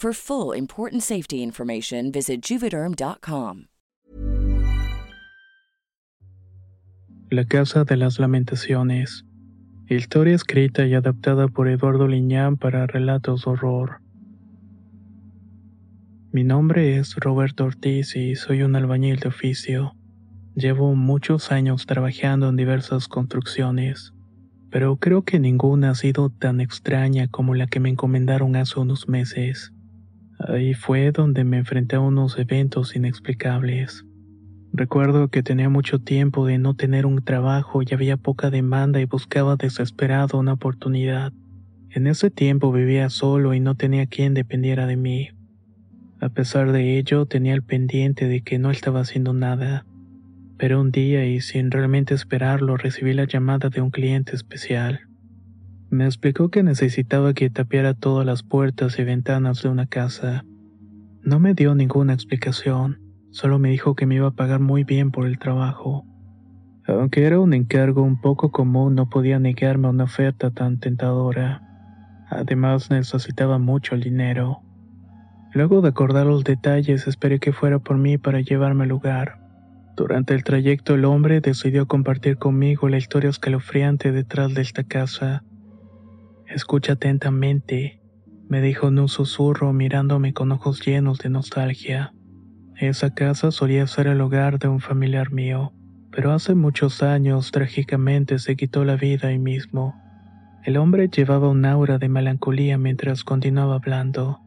For full important safety information, visit juvederm.com. La Casa de las Lamentaciones. Historia escrita y adaptada por Eduardo Liñán para relatos de horror. Mi nombre es Roberto Ortiz y soy un albañil de oficio. Llevo muchos años trabajando en diversas construcciones, pero creo que ninguna ha sido tan extraña como la que me encomendaron hace unos meses. Ahí fue donde me enfrenté a unos eventos inexplicables. Recuerdo que tenía mucho tiempo de no tener un trabajo y había poca demanda y buscaba desesperado una oportunidad. En ese tiempo vivía solo y no tenía quien dependiera de mí. A pesar de ello, tenía el pendiente de que no estaba haciendo nada. Pero un día y sin realmente esperarlo, recibí la llamada de un cliente especial. Me explicó que necesitaba que tapiara todas las puertas y ventanas de una casa. No me dio ninguna explicación, solo me dijo que me iba a pagar muy bien por el trabajo. Aunque era un encargo un poco común, no podía negarme a una oferta tan tentadora. Además necesitaba mucho el dinero. Luego de acordar los detalles, esperé que fuera por mí para llevarme al lugar. Durante el trayecto el hombre decidió compartir conmigo la historia escalofriante detrás de esta casa. Escucha atentamente, me dijo en un susurro mirándome con ojos llenos de nostalgia. Esa casa solía ser el hogar de un familiar mío, pero hace muchos años trágicamente se quitó la vida ahí mismo. El hombre llevaba un aura de melancolía mientras continuaba hablando.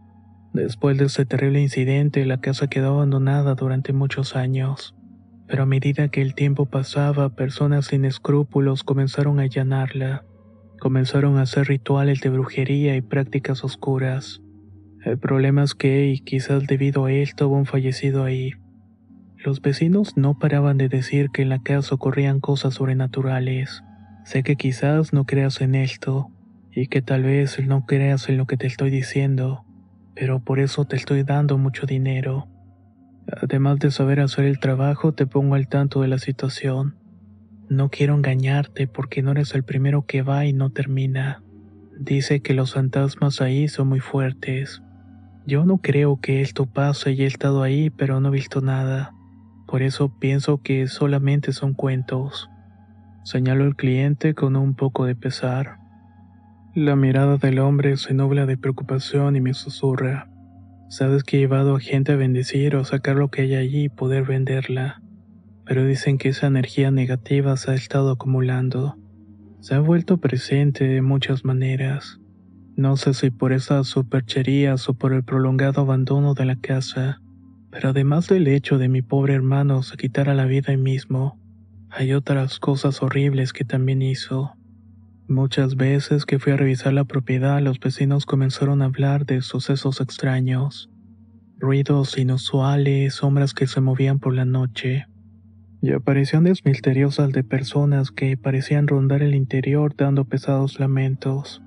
Después de ese terrible incidente, la casa quedó abandonada durante muchos años. Pero a medida que el tiempo pasaba, personas sin escrúpulos comenzaron a allanarla comenzaron a hacer rituales de brujería y prácticas oscuras. El problema es que, y quizás debido a esto, hubo un fallecido ahí. Los vecinos no paraban de decir que en la casa ocurrían cosas sobrenaturales. Sé que quizás no creas en esto, y que tal vez no creas en lo que te estoy diciendo, pero por eso te estoy dando mucho dinero. Además de saber hacer el trabajo, te pongo al tanto de la situación. No quiero engañarte porque no eres el primero que va y no termina. Dice que los fantasmas ahí son muy fuertes. Yo no creo que esto pase y he estado ahí pero no he visto nada. Por eso pienso que solamente son cuentos. Señaló el cliente con un poco de pesar. La mirada del hombre se nubla de preocupación y me susurra. Sabes que he llevado a gente a bendecir o sacar lo que hay allí y poder venderla pero dicen que esa energía negativa se ha estado acumulando. Se ha vuelto presente de muchas maneras. No sé si por esas supercherías o por el prolongado abandono de la casa, pero además del hecho de mi pobre hermano se quitara la vida ahí mismo, hay otras cosas horribles que también hizo. Muchas veces que fui a revisar la propiedad, los vecinos comenzaron a hablar de sucesos extraños, ruidos inusuales, sombras que se movían por la noche y apariciones misteriosas de personas que parecían rondar el interior dando pesados lamentos.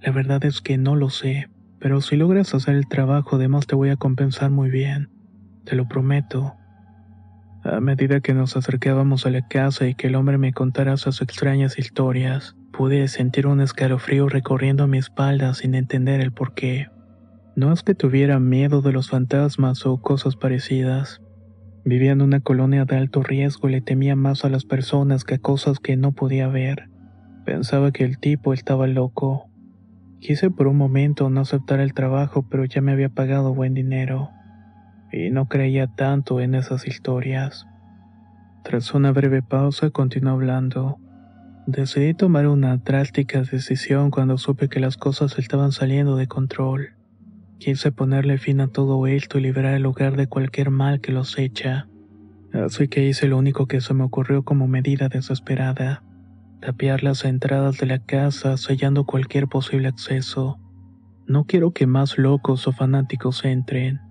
La verdad es que no lo sé, pero si logras hacer el trabajo además te voy a compensar muy bien, te lo prometo. A medida que nos acercábamos a la casa y que el hombre me contara sus extrañas historias, pude sentir un escalofrío recorriendo mi espalda sin entender el por qué. No es que tuviera miedo de los fantasmas o cosas parecidas, Vivía en una colonia de alto riesgo le temía más a las personas que a cosas que no podía ver. Pensaba que el tipo estaba loco. Quise por un momento no aceptar el trabajo, pero ya me había pagado buen dinero. Y no creía tanto en esas historias. Tras una breve pausa continuó hablando. Decidí tomar una drástica decisión cuando supe que las cosas estaban saliendo de control. Quise ponerle fin a todo esto y liberar el lugar de cualquier mal que los echa. Así que hice lo único que se me ocurrió como medida desesperada. Tapiar las entradas de la casa, sellando cualquier posible acceso. No quiero que más locos o fanáticos entren.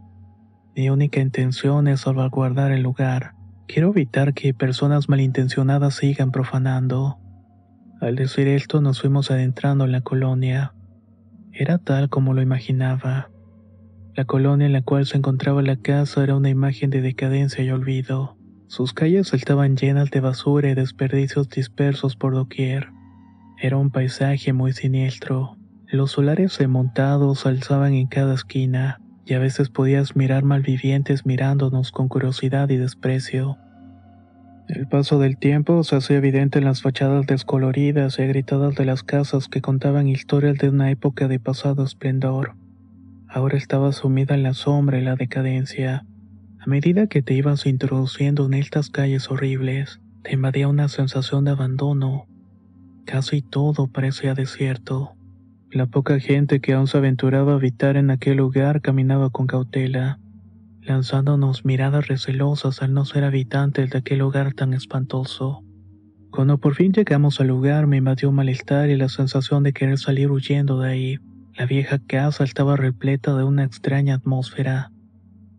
Mi única intención es salvaguardar el lugar. Quiero evitar que personas malintencionadas sigan profanando. Al decir esto nos fuimos adentrando en la colonia. Era tal como lo imaginaba. La colonia en la cual se encontraba la casa era una imagen de decadencia y olvido. Sus calles estaban llenas de basura y desperdicios dispersos por doquier. Era un paisaje muy siniestro. Los solares remontados alzaban en cada esquina y a veces podías mirar malvivientes mirándonos con curiosidad y desprecio. El paso del tiempo se hacía evidente en las fachadas descoloridas y agritadas de las casas que contaban historias de una época de pasado esplendor. Ahora estaba sumida en la sombra y la decadencia. A medida que te ibas introduciendo en estas calles horribles, te invadía una sensación de abandono. Casi todo parecía desierto. La poca gente que aún se aventuraba a habitar en aquel lugar caminaba con cautela, lanzándonos miradas recelosas al no ser habitantes de aquel lugar tan espantoso. Cuando por fin llegamos al lugar me invadió malestar y la sensación de querer salir huyendo de ahí. La vieja casa estaba repleta de una extraña atmósfera.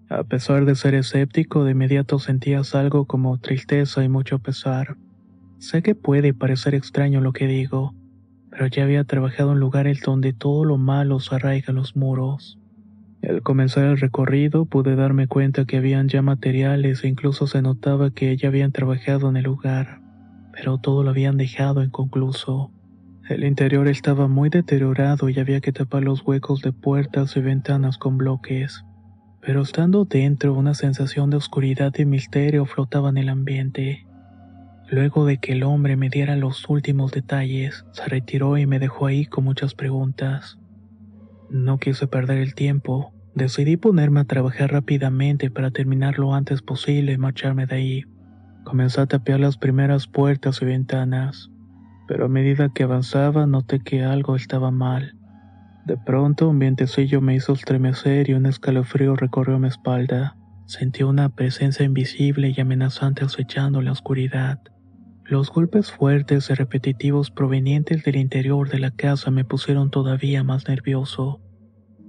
A pesar de ser escéptico, de inmediato sentías algo como tristeza y mucho pesar. Sé que puede parecer extraño lo que digo, pero ya había trabajado en lugares donde todo lo malo se arraiga en los muros. Al comenzar el recorrido pude darme cuenta que habían ya materiales e incluso se notaba que ya habían trabajado en el lugar, pero todo lo habían dejado inconcluso. El interior estaba muy deteriorado y había que tapar los huecos de puertas y ventanas con bloques. Pero estando dentro una sensación de oscuridad y misterio flotaba en el ambiente. Luego de que el hombre me diera los últimos detalles, se retiró y me dejó ahí con muchas preguntas. No quise perder el tiempo, decidí ponerme a trabajar rápidamente para terminar lo antes posible y marcharme de ahí. Comencé a tapear las primeras puertas y ventanas, pero a medida que avanzaba noté que algo estaba mal. De pronto un vientecillo me hizo estremecer y un escalofrío recorrió mi espalda. Sentí una presencia invisible y amenazante acechando la oscuridad. Los golpes fuertes y repetitivos provenientes del interior de la casa me pusieron todavía más nervioso.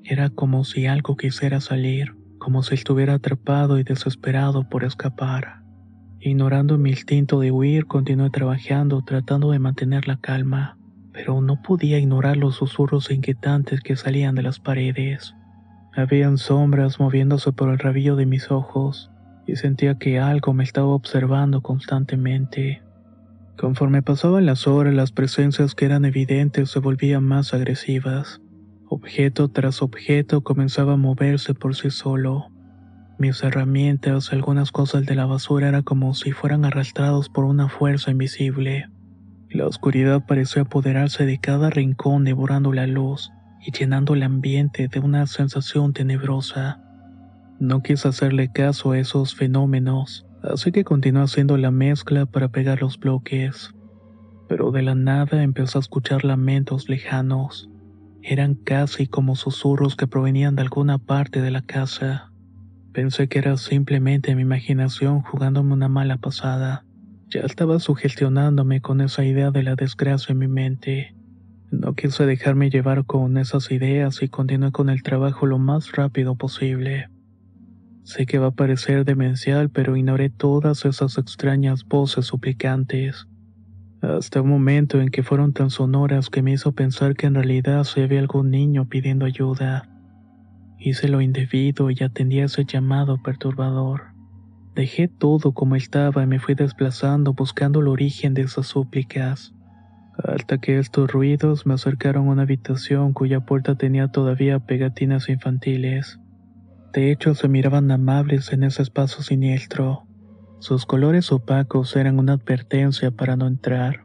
Era como si algo quisiera salir, como si estuviera atrapado y desesperado por escapar. Ignorando mi instinto de huir, continué trabajando, tratando de mantener la calma, pero no podía ignorar los susurros inquietantes que salían de las paredes. Habían sombras moviéndose por el rabillo de mis ojos, y sentía que algo me estaba observando constantemente. Conforme pasaban las horas, las presencias que eran evidentes se volvían más agresivas. Objeto tras objeto comenzaba a moverse por sí solo. Mis herramientas, algunas cosas de la basura era como si fueran arrastrados por una fuerza invisible. La oscuridad parecía apoderarse de cada rincón devorando la luz y llenando el ambiente de una sensación tenebrosa. No quise hacerle caso a esos fenómenos así que continué haciendo la mezcla para pegar los bloques. Pero de la nada empecé a escuchar lamentos lejanos. Eran casi como susurros que provenían de alguna parte de la casa. Pensé que era simplemente mi imaginación jugándome una mala pasada. Ya estaba sugestionándome con esa idea de la desgracia en mi mente. No quise dejarme llevar con esas ideas y continué con el trabajo lo más rápido posible. Sé que va a parecer demencial, pero ignoré todas esas extrañas voces suplicantes. Hasta un momento en que fueron tan sonoras que me hizo pensar que en realidad se había algún niño pidiendo ayuda. Hice lo indebido y atendí a ese llamado perturbador. Dejé todo como estaba y me fui desplazando buscando el origen de esas súplicas. Hasta que estos ruidos me acercaron a una habitación cuya puerta tenía todavía pegatinas infantiles. De hecho, se miraban amables en ese espacio siniestro. Sus colores opacos eran una advertencia para no entrar.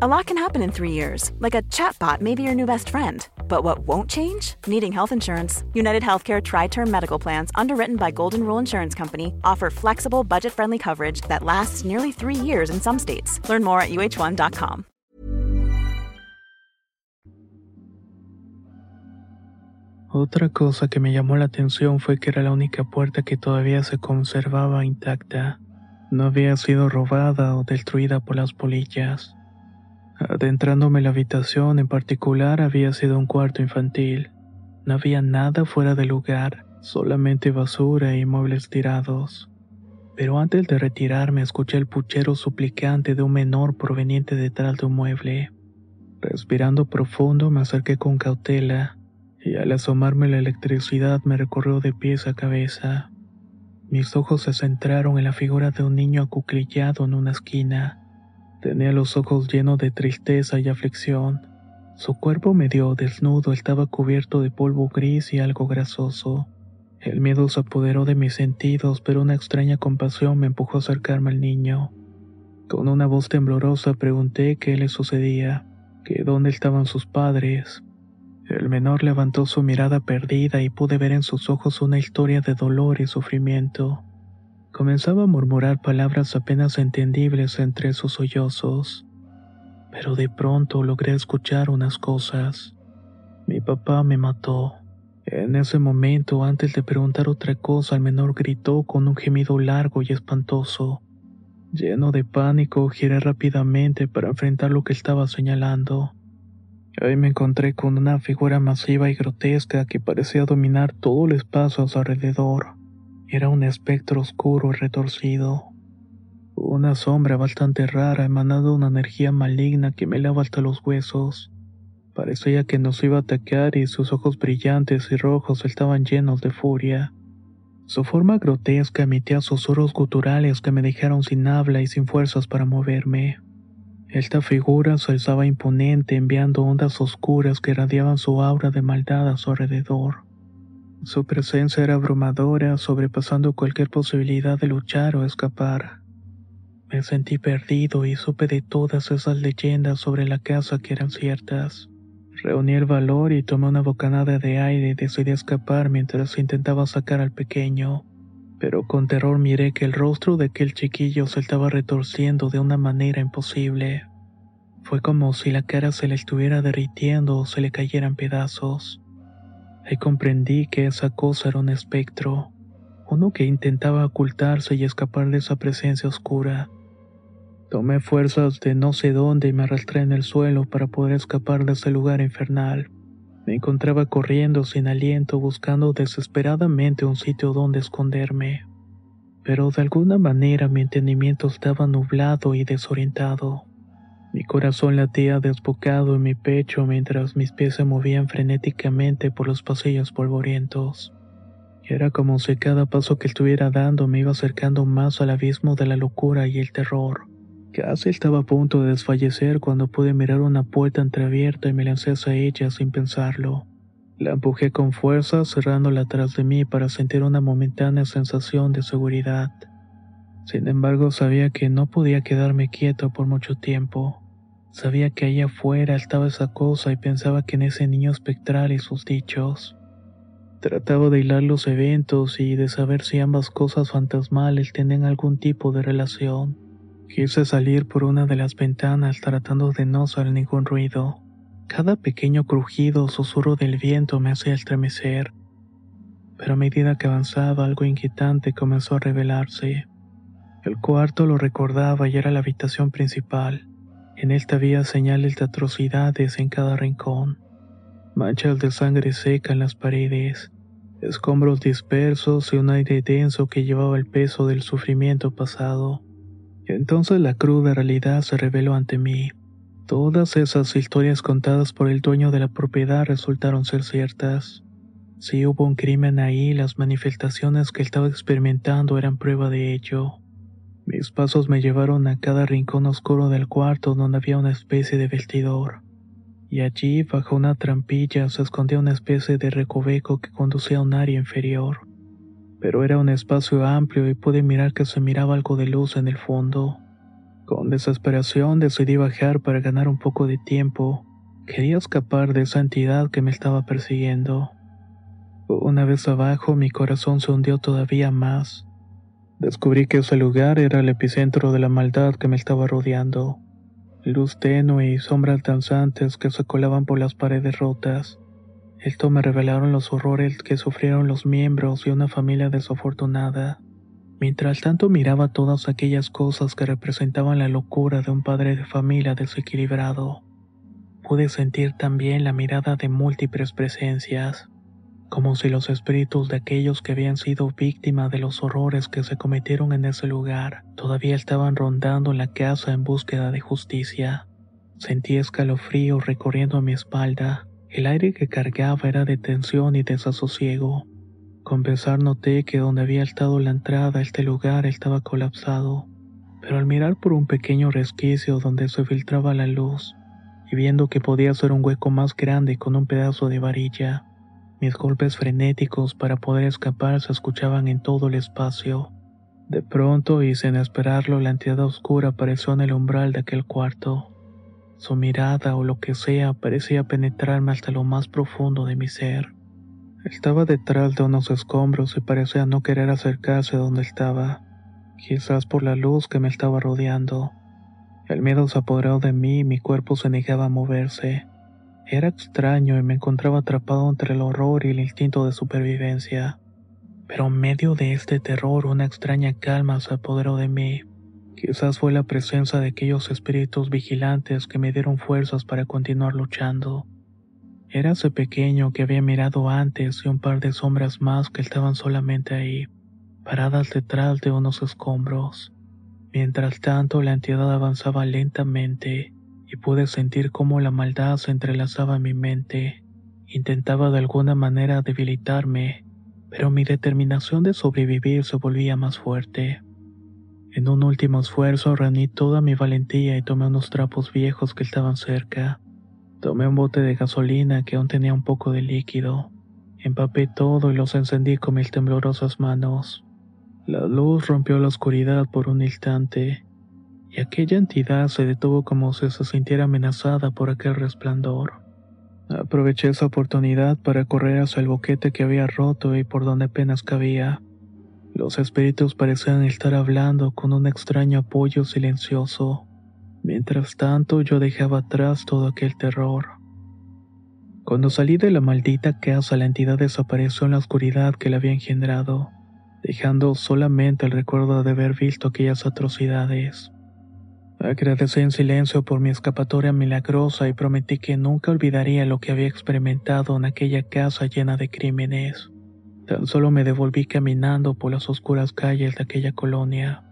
A lot can happen in three years, like a chatbot may be your new best friend. But what won't change? Needing health insurance. United Healthcare Tri Term Medical Plans, underwritten by Golden Rule Insurance Company, offer flexible, budget friendly coverage that lasts nearly three years in some states. Learn more at uh1.com. Otra cosa que me llamó la atención fue que era la única puerta que todavía se conservaba intacta. No había sido robada o destruida por las polillas. Adentrándome en la habitación en particular había sido un cuarto infantil. No había nada fuera de lugar, solamente basura y muebles tirados. Pero antes de retirarme escuché el puchero suplicante de un menor proveniente detrás de un mueble. Respirando profundo me acerqué con cautela y al asomarme la electricidad me recorrió de pies a cabeza. Mis ojos se centraron en la figura de un niño acuclillado en una esquina. Tenía los ojos llenos de tristeza y aflicción. Su cuerpo medio desnudo estaba cubierto de polvo gris y algo grasoso. El miedo se apoderó de mis sentidos, pero una extraña compasión me empujó a acercarme al niño. Con una voz temblorosa pregunté qué le sucedía, que dónde estaban sus padres. El menor levantó su mirada perdida y pude ver en sus ojos una historia de dolor y sufrimiento. Comenzaba a murmurar palabras apenas entendibles entre sus sollozos. Pero de pronto logré escuchar unas cosas. Mi papá me mató. En ese momento, antes de preguntar otra cosa, el menor gritó con un gemido largo y espantoso. Lleno de pánico, giré rápidamente para enfrentar lo que estaba señalando. Ahí me encontré con una figura masiva y grotesca que parecía dominar todo el espacio a su alrededor. Era un espectro oscuro y retorcido. Una sombra bastante rara emanando una energía maligna que me lava hasta los huesos. Parecía que nos iba a atacar y sus ojos brillantes y rojos estaban llenos de furia. Su forma grotesca emitía susurros guturales que me dejaron sin habla y sin fuerzas para moverme. Esta figura se alzaba imponente enviando ondas oscuras que irradiaban su aura de maldad a su alrededor. Su presencia era abrumadora, sobrepasando cualquier posibilidad de luchar o escapar. Me sentí perdido y supe de todas esas leyendas sobre la casa que eran ciertas. Reuní el valor y tomé una bocanada de aire y decidí escapar mientras intentaba sacar al pequeño. Pero con terror miré que el rostro de aquel chiquillo se estaba retorciendo de una manera imposible. Fue como si la cara se le estuviera derritiendo o se le cayeran pedazos. Comprendí que esa cosa era un espectro, uno que intentaba ocultarse y escapar de esa presencia oscura. Tomé fuerzas de no sé dónde y me arrastré en el suelo para poder escapar de ese lugar infernal. Me encontraba corriendo sin aliento buscando desesperadamente un sitio donde esconderme. Pero de alguna manera mi entendimiento estaba nublado y desorientado. Mi corazón latía desbocado en mi pecho mientras mis pies se movían frenéticamente por los pasillos polvorientos. Era como si cada paso que estuviera dando me iba acercando más al abismo de la locura y el terror. Casi estaba a punto de desfallecer cuando pude mirar una puerta entreabierta y me lancé hacia ella sin pensarlo. La empujé con fuerza, cerrándola atrás de mí para sentir una momentánea sensación de seguridad. Sin embargo, sabía que no podía quedarme quieto por mucho tiempo. Sabía que allá afuera estaba esa cosa y pensaba que en ese niño espectral y sus dichos. Trataba de hilar los eventos y de saber si ambas cosas fantasmales tenían algún tipo de relación. Quise salir por una de las ventanas tratando de no hacer ningún ruido. Cada pequeño crujido o susurro del viento me hacía estremecer. Pero a medida que avanzaba algo inquietante comenzó a revelarse. El cuarto lo recordaba y era la habitación principal. En esta había señales de atrocidades en cada rincón, manchas de sangre seca en las paredes, escombros dispersos y un aire denso que llevaba el peso del sufrimiento pasado. Entonces la cruda realidad se reveló ante mí. Todas esas historias contadas por el dueño de la propiedad resultaron ser ciertas. Si hubo un crimen ahí, las manifestaciones que estaba experimentando eran prueba de ello. Mis pasos me llevaron a cada rincón oscuro del cuarto donde había una especie de vestidor. Y allí, bajo una trampilla, se escondía una especie de recoveco que conducía a un área inferior. Pero era un espacio amplio y pude mirar que se miraba algo de luz en el fondo. Con desesperación decidí bajar para ganar un poco de tiempo. Quería escapar de esa entidad que me estaba persiguiendo. Una vez abajo mi corazón se hundió todavía más. Descubrí que ese lugar era el epicentro de la maldad que me estaba rodeando. Luz tenue y sombras danzantes que se colaban por las paredes rotas. Esto me revelaron los horrores que sufrieron los miembros de una familia desafortunada. Mientras tanto miraba todas aquellas cosas que representaban la locura de un padre de familia desequilibrado. Pude sentir también la mirada de múltiples presencias, como si los espíritus de aquellos que habían sido víctimas de los horrores que se cometieron en ese lugar todavía estaban rondando la casa en búsqueda de justicia. Sentí escalofrío recorriendo mi espalda. El aire que cargaba era de tensión y desasosiego. Con pesar noté que donde había estado la entrada a este lugar estaba colapsado, pero al mirar por un pequeño resquicio donde se filtraba la luz, y viendo que podía ser un hueco más grande con un pedazo de varilla, mis golpes frenéticos para poder escapar se escuchaban en todo el espacio. De pronto y sin esperarlo la entidad oscura apareció en el umbral de aquel cuarto. Su mirada o lo que sea parecía penetrarme hasta lo más profundo de mi ser. Estaba detrás de unos escombros y parecía no querer acercarse donde estaba, quizás por la luz que me estaba rodeando. El miedo se apoderó de mí y mi cuerpo se negaba a moverse. Era extraño y me encontraba atrapado entre el horror y el instinto de supervivencia. Pero en medio de este terror una extraña calma se apoderó de mí. Quizás fue la presencia de aquellos espíritus vigilantes que me dieron fuerzas para continuar luchando. Era ese pequeño que había mirado antes y un par de sombras más que estaban solamente ahí, paradas detrás de unos escombros. Mientras tanto, la entidad avanzaba lentamente y pude sentir cómo la maldad se entrelazaba en mi mente. Intentaba de alguna manera debilitarme, pero mi determinación de sobrevivir se volvía más fuerte. En un último esfuerzo reuní toda mi valentía y tomé unos trapos viejos que estaban cerca. Tomé un bote de gasolina que aún tenía un poco de líquido. Empapé todo y los encendí con mis temblorosas manos. La luz rompió la oscuridad por un instante, y aquella entidad se detuvo como si se sintiera amenazada por aquel resplandor. Aproveché esa oportunidad para correr hacia el boquete que había roto y por donde apenas cabía. Los espíritus parecían estar hablando con un extraño apoyo silencioso. Mientras tanto yo dejaba atrás todo aquel terror. Cuando salí de la maldita casa la entidad desapareció en la oscuridad que la había engendrado, dejando solamente el recuerdo de haber visto aquellas atrocidades. Agradecí en silencio por mi escapatoria milagrosa y prometí que nunca olvidaría lo que había experimentado en aquella casa llena de crímenes. Tan solo me devolví caminando por las oscuras calles de aquella colonia.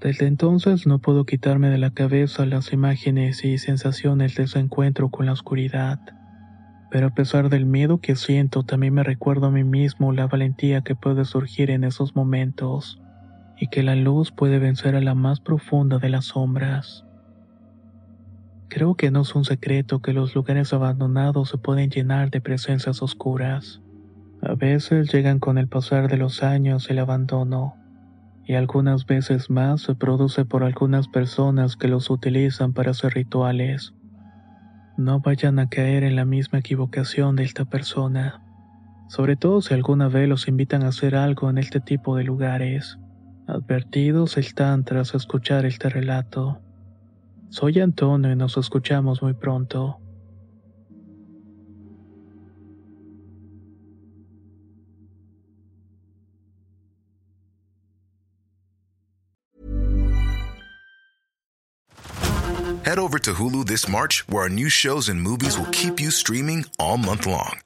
Desde entonces no puedo quitarme de la cabeza las imágenes y sensaciones de ese encuentro con la oscuridad. Pero a pesar del miedo que siento, también me recuerdo a mí mismo la valentía que puede surgir en esos momentos, y que la luz puede vencer a la más profunda de las sombras. Creo que no es un secreto que los lugares abandonados se pueden llenar de presencias oscuras. A veces llegan con el pasar de los años el abandono y algunas veces más se produce por algunas personas que los utilizan para hacer rituales. No vayan a caer en la misma equivocación de esta persona, sobre todo si alguna vez los invitan a hacer algo en este tipo de lugares. Advertidos están tras escuchar este relato. Soy Antonio y nos escuchamos muy pronto. Head over to Hulu this March, where our new shows and movies will keep you streaming all month long.